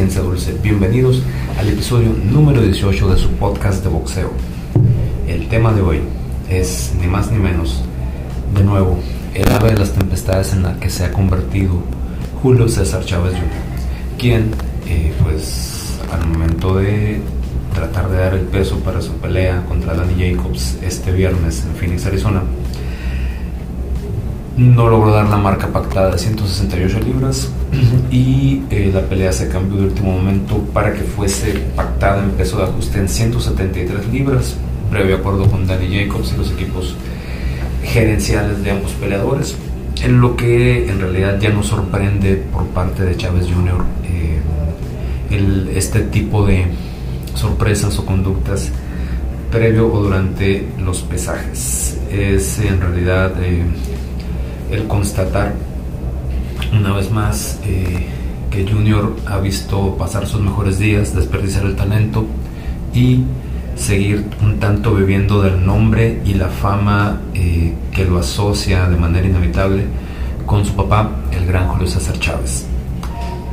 Dulce, bienvenidos al episodio número 18 de su podcast de boxeo. El tema de hoy es ni más ni menos, de nuevo, el ave de las tempestades en la que se ha convertido Julio César Chávez Jr., quien, eh, pues, al momento de tratar de dar el peso para su pelea contra Danny Jacobs este viernes en Phoenix, Arizona, no logró dar la marca pactada de 168 libras y eh, la pelea se cambió de último momento para que fuese pactada en peso de ajuste en 173 libras, previo acuerdo con Danny Jacobs y los equipos gerenciales de ambos peleadores, en lo que en realidad ya nos sorprende por parte de Chávez Jr. Eh, este tipo de sorpresas o conductas previo o durante los pesajes. Es en realidad eh, el constatar una vez más eh, que Junior ha visto pasar sus mejores días, desperdiciar el talento y seguir un tanto viviendo del nombre y la fama eh, que lo asocia de manera inevitable con su papá, el gran Julio César Chávez.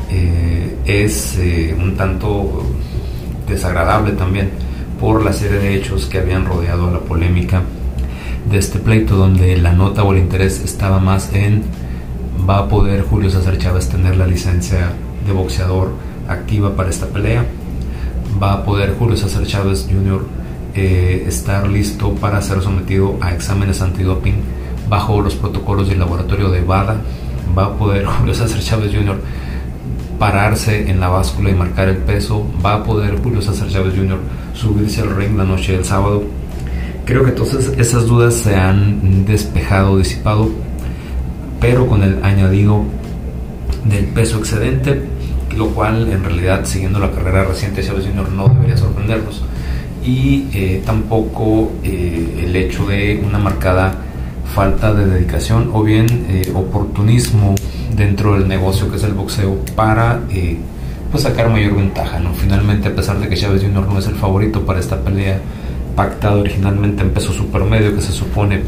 Eh, es un tanto desagradable también por la serie de hechos que habían rodeado a la polémica de este pleito donde la nota o el interés estaba más en va a poder Julio César Chávez tener la licencia de boxeador activa para esta pelea, va a poder Julio César Chávez Jr. Eh, estar listo para ser sometido a exámenes antidoping bajo los protocolos del laboratorio de VADA, va a poder Julio César Chávez Jr. pararse en la báscula y marcar el peso, va a poder Julio César Chávez Jr. subirse al ring la noche del sábado Creo que entonces esas dudas se han despejado, disipado, pero con el añadido del peso excedente, lo cual en realidad siguiendo la carrera reciente de Chávez Jr. no debería sorprendernos. Y eh, tampoco eh, el hecho de una marcada falta de dedicación o bien eh, oportunismo dentro del negocio que es el boxeo para pues sacar mayor ventaja. ¿no? Finalmente, a pesar de que Chávez Jr. no es el favorito para esta pelea, pactado originalmente en peso supermedio, que se supone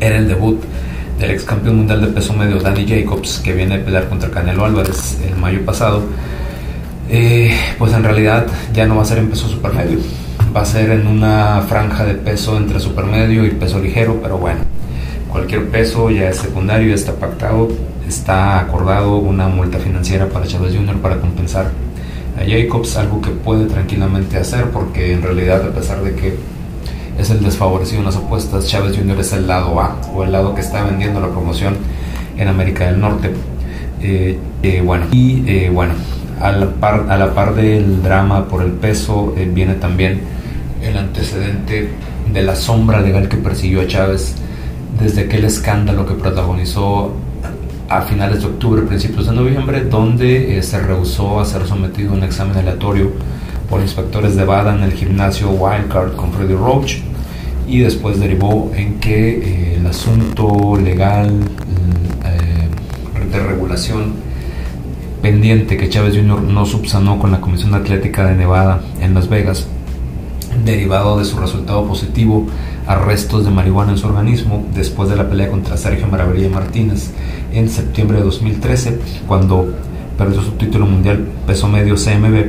era el debut del ex campeón mundial de peso medio Danny Jacobs, que viene a pelear contra Canelo Álvarez el mayo pasado, eh, pues en realidad ya no va a ser en peso supermedio, va a ser en una franja de peso entre supermedio y peso ligero, pero bueno, cualquier peso ya es secundario, ya está pactado, está acordado una multa financiera para Chávez Jr. para compensar a Jacobs, algo que puede tranquilamente hacer porque en realidad a pesar de que es el desfavorecido en las apuestas, Chávez Jr. es el lado A o el lado que está vendiendo la promoción en América del Norte. Eh, eh, bueno, y eh, bueno, a la, par, a la par del drama por el peso viene también el antecedente de la sombra legal que persiguió a Chávez desde aquel escándalo que protagonizó a finales de octubre, principios de noviembre, donde se rehusó a ser sometido a un examen aleatorio por inspectores de BADA en el gimnasio Wildcard con Freddy Roach y después derivó en que eh, el asunto legal eh, de regulación pendiente que Chávez Jr. no subsanó con la Comisión Atlética de Nevada en Las Vegas, derivado de su resultado positivo arrestos de marihuana en su organismo después de la pelea contra Sergio Maravilla Martínez en septiembre de 2013, cuando perdió su título mundial peso medio CMB,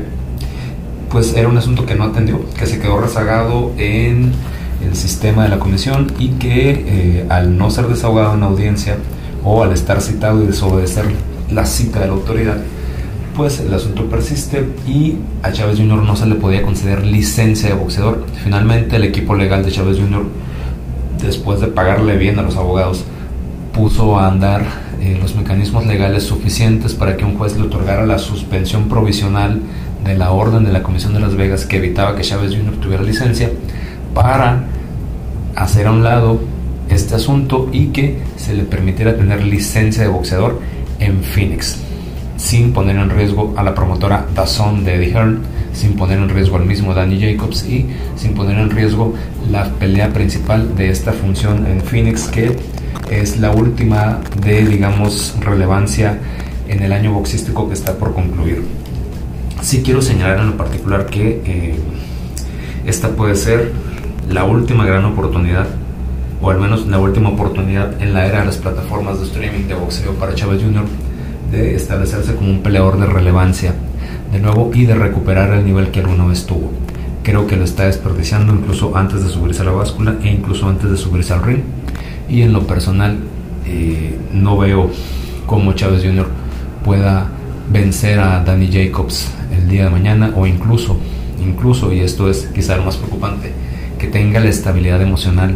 pues era un asunto que no atendió, que se quedó rezagado en el sistema de la comisión y que eh, al no ser desahogado en audiencia o al estar citado y desobedecer la cita de la autoridad, pues el asunto persiste y a Chávez Jr. no se le podía conceder licencia de boxeador. Finalmente el equipo legal de Chávez Jr., después de pagarle bien a los abogados, puso a andar eh, los mecanismos legales suficientes para que un juez le otorgara la suspensión provisional de la orden de la Comisión de Las Vegas que evitaba que Chávez Jr. tuviera licencia para hacer a un lado este asunto y que se le permitiera tener licencia de boxeador en Phoenix sin poner en riesgo a la promotora Dazón de Eddie Hearn, sin poner en riesgo al mismo Danny Jacobs y sin poner en riesgo la pelea principal de esta función en Phoenix, que es la última de, digamos, relevancia en el año boxístico que está por concluir. Sí quiero señalar en lo particular que eh, esta puede ser la última gran oportunidad, o al menos la última oportunidad en la era de las plataformas de streaming de boxeo para Chávez Jr de establecerse como un peleador de relevancia de nuevo y de recuperar el nivel que alguna vez tuvo. Creo que lo está desperdiciando incluso antes de subirse a la báscula e incluso antes de subirse al ring. Y en lo personal eh, no veo cómo Chávez Jr. pueda vencer a Danny Jacobs el día de mañana o incluso, incluso, y esto es quizá lo más preocupante, que tenga la estabilidad emocional,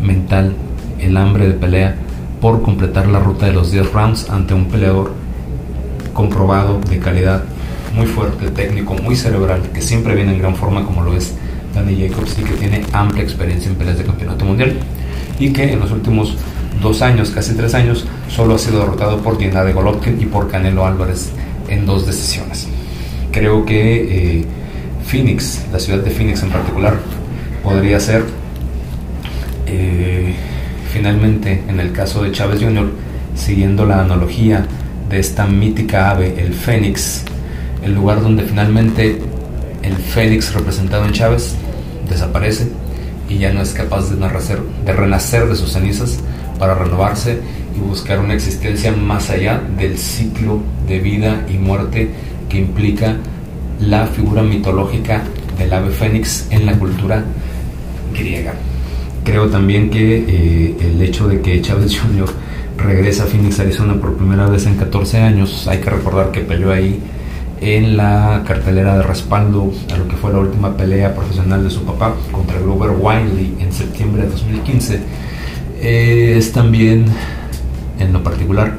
mental, el hambre de pelea por completar la ruta de los 10 rounds ante un peleador comprobado de calidad muy fuerte, técnico, muy cerebral, que siempre viene en gran forma como lo es Danny Jacobs y que tiene amplia experiencia en peleas de campeonato mundial y que en los últimos dos años, casi tres años, solo ha sido derrotado por de Golovkin y por Canelo Álvarez en dos decisiones. Creo que eh, Phoenix, la ciudad de Phoenix en particular, podría ser eh, finalmente, en el caso de Chávez Jr., siguiendo la analogía de esta mítica ave, el Fénix, el lugar donde finalmente el Fénix representado en Chávez desaparece y ya no es capaz de, de renacer de sus cenizas para renovarse y buscar una existencia más allá del ciclo de vida y muerte que implica la figura mitológica del ave fénix en la cultura griega. Creo también que eh, el hecho de que Chávez Jr. regresa a Phoenix, Arizona por primera vez en 14 años, hay que recordar que peleó ahí en la cartelera de respaldo a lo que fue la última pelea profesional de su papá contra Glover Wiley en septiembre de 2015, eh, es también, en lo particular,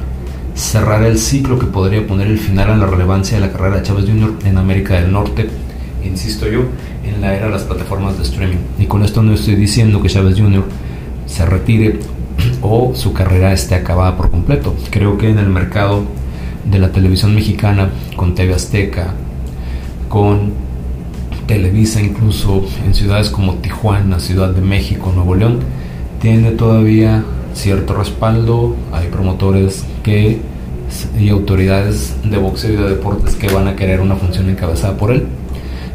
cerrar el ciclo que podría poner el final a la relevancia de la carrera de Chávez Jr. en América del Norte, insisto yo, en la era de las plataformas de streaming. Y con esto no estoy diciendo que Chávez Jr. se retire o su carrera esté acabada por completo. Creo que en el mercado de la televisión mexicana, con TV Azteca, con Televisa incluso en ciudades como Tijuana, Ciudad de México, Nuevo León, tiene todavía cierto respaldo, hay promotores que y autoridades de boxeo y de deportes que van a querer una función encabezada por él,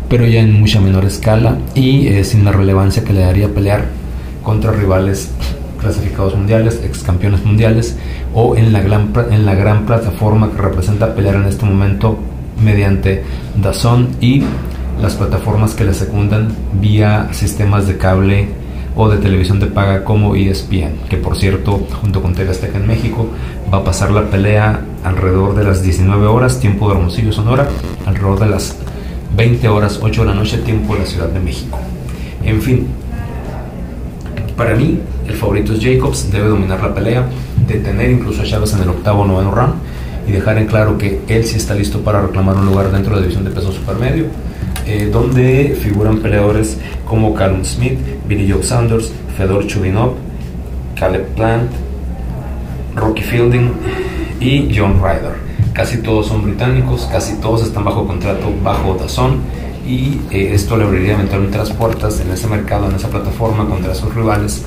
pero ya en mucha menor escala y sin la relevancia que le daría pelear contra rivales clasificados mundiales, ex campeones mundiales o en la gran, en la gran plataforma que representa pelear en este momento mediante Dazón y las plataformas que le secundan vía sistemas de cable o de televisión de paga como ESPN, que por cierto, junto con TV en México, va a pasar la pelea alrededor de las 19 horas, tiempo de Hermosillo, Sonora, alrededor de las 20 horas, 8 de la noche, tiempo de la Ciudad de México. En fin, para mí, el favorito es Jacobs, debe dominar la pelea, detener incluso a Chávez en el octavo noveno round y dejar en claro que él sí está listo para reclamar un lugar dentro de la división de peso supermedio, eh, donde figuran peleadores como Callum Smith, Billy Joe Sanders, Fedor Chubinov, Caleb Plant, Rocky Fielding y John Ryder. Casi todos son británicos, casi todos están bajo contrato bajo Dazón y eh, esto le abriría eventualmente las puertas en ese mercado, en esa plataforma contra sus rivales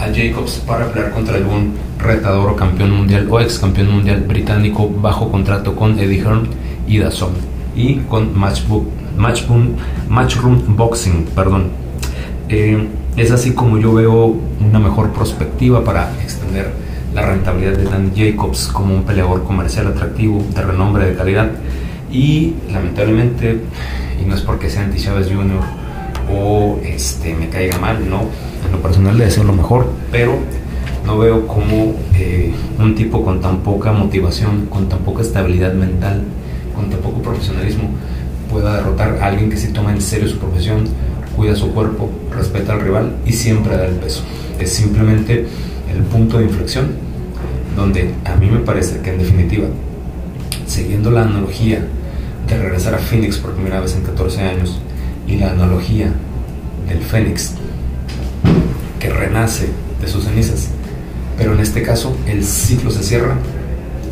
a Jacobs para pelear contra algún retador o campeón mundial o ex campeón mundial británico bajo contrato con Eddie Hearn y Dazón y con Matchroom Boxing, perdón. Eh, es así como yo veo una mejor perspectiva para extender la rentabilidad de Dan Jacobs como un peleador comercial atractivo, de renombre, de calidad. Y lamentablemente y no es porque sea anti Chávez Jr. o este, me caiga mal, no, en lo personal le deseo lo mejor, pero no veo cómo eh, un tipo con tan poca motivación, con tan poca estabilidad mental, con tan poco profesionalismo, pueda derrotar a alguien que se toma en serio su profesión, cuida su cuerpo, respeta al rival y siempre da el peso. Es simplemente el punto de inflexión donde a mí me parece que en definitiva, siguiendo la analogía de regresar a Phoenix por primera vez en 14 años y la analogía del Fénix que renace de sus cenizas. Pero en este caso el ciclo se cierra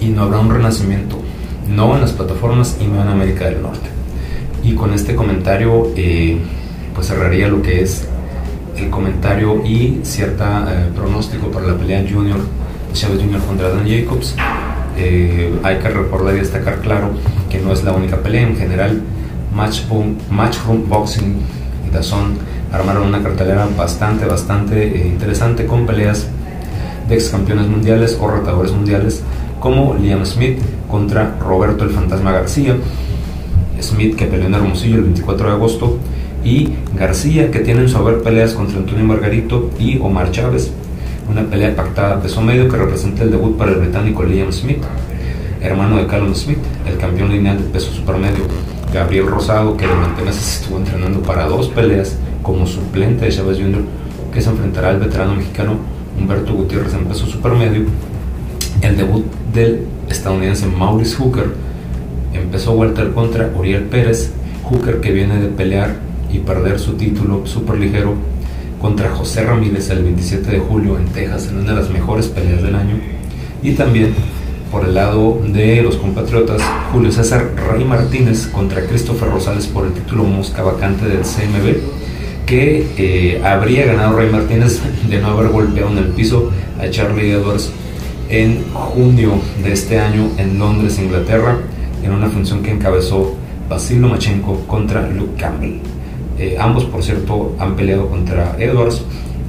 y no habrá un renacimiento, no en las plataformas y no en América del Norte. Y con este comentario eh, pues cerraría lo que es el comentario y cierta eh, pronóstico para la pelea Junior, Chávez Junior contra Dan Jacobs. Eh, hay que recordar y destacar claro que no es la única pelea. En general, Matchroom, Matchroom Boxing y Dazón armaron una cartelera bastante, bastante eh, interesante con peleas de ex campeones mundiales o retadores mundiales como Liam Smith contra Roberto el Fantasma García. Smith que peleó en Hermosillo el 24 de agosto y García que tiene en su haber peleas contra Antonio Margarito y Omar Chávez. Una pelea pactada a peso medio que representa el debut para el británico Liam Smith, hermano de Callum Smith, el campeón lineal de peso supermedio. Gabriel Rosado, que durante meses estuvo entrenando para dos peleas como suplente de Chávez Jr., que se enfrentará al veterano mexicano Humberto Gutiérrez en peso supermedio. El debut del estadounidense Maurice Hooker empezó welter contra Uriel Pérez, Hooker que viene de pelear y perder su título superligero contra José Ramírez el 27 de julio en Texas en una de las mejores peleas del año. Y también por el lado de los compatriotas, Julio César Rey Martínez contra Christopher Rosales por el título mosca vacante del CMB, que eh, habría ganado Rey Martínez de no haber golpeado en el piso a Charlie Edwards en junio de este año en Londres, Inglaterra, en una función que encabezó Basil Lomachenko contra Luke Campbell. Eh, ambos, por cierto, han peleado contra Edwards.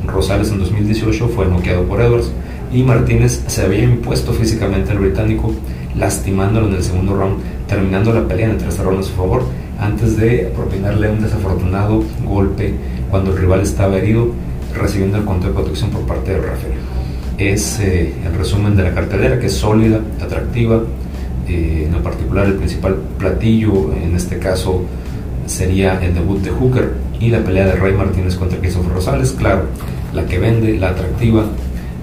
Rosales en 2018 fue noqueado por Edwards y Martínez se había impuesto físicamente al británico, lastimándolo en el segundo round, terminando la pelea en tres rounds a su favor, antes de propinarle un desafortunado golpe cuando el rival estaba herido, recibiendo el control de protección por parte del referee. Es eh, el resumen de la cartelera, que es sólida, atractiva, eh, en particular el principal platillo, en este caso sería el debut de Hooker y la pelea de Rey Martínez contra Christopher Rosales, claro, la que vende, la atractiva,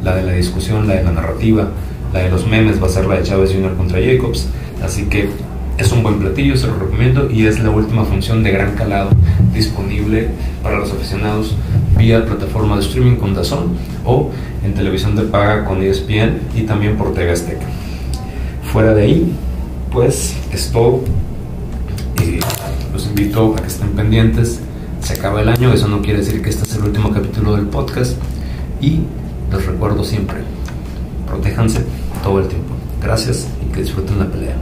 la de la discusión, la de la narrativa, la de los memes va a ser la de Chávez Jr. contra Jacobs, así que es un buen platillo, se lo recomiendo y es la última función de gran calado disponible para los aficionados vía plataforma de streaming con Dazón o en televisión de paga con ESPN y también por TV Azteca. Fuera de ahí, pues es. Invito a que estén pendientes. Se acaba el año, eso no quiere decir que este es el último capítulo del podcast. Y les recuerdo siempre, protéjanse todo el tiempo. Gracias y que disfruten la pelea.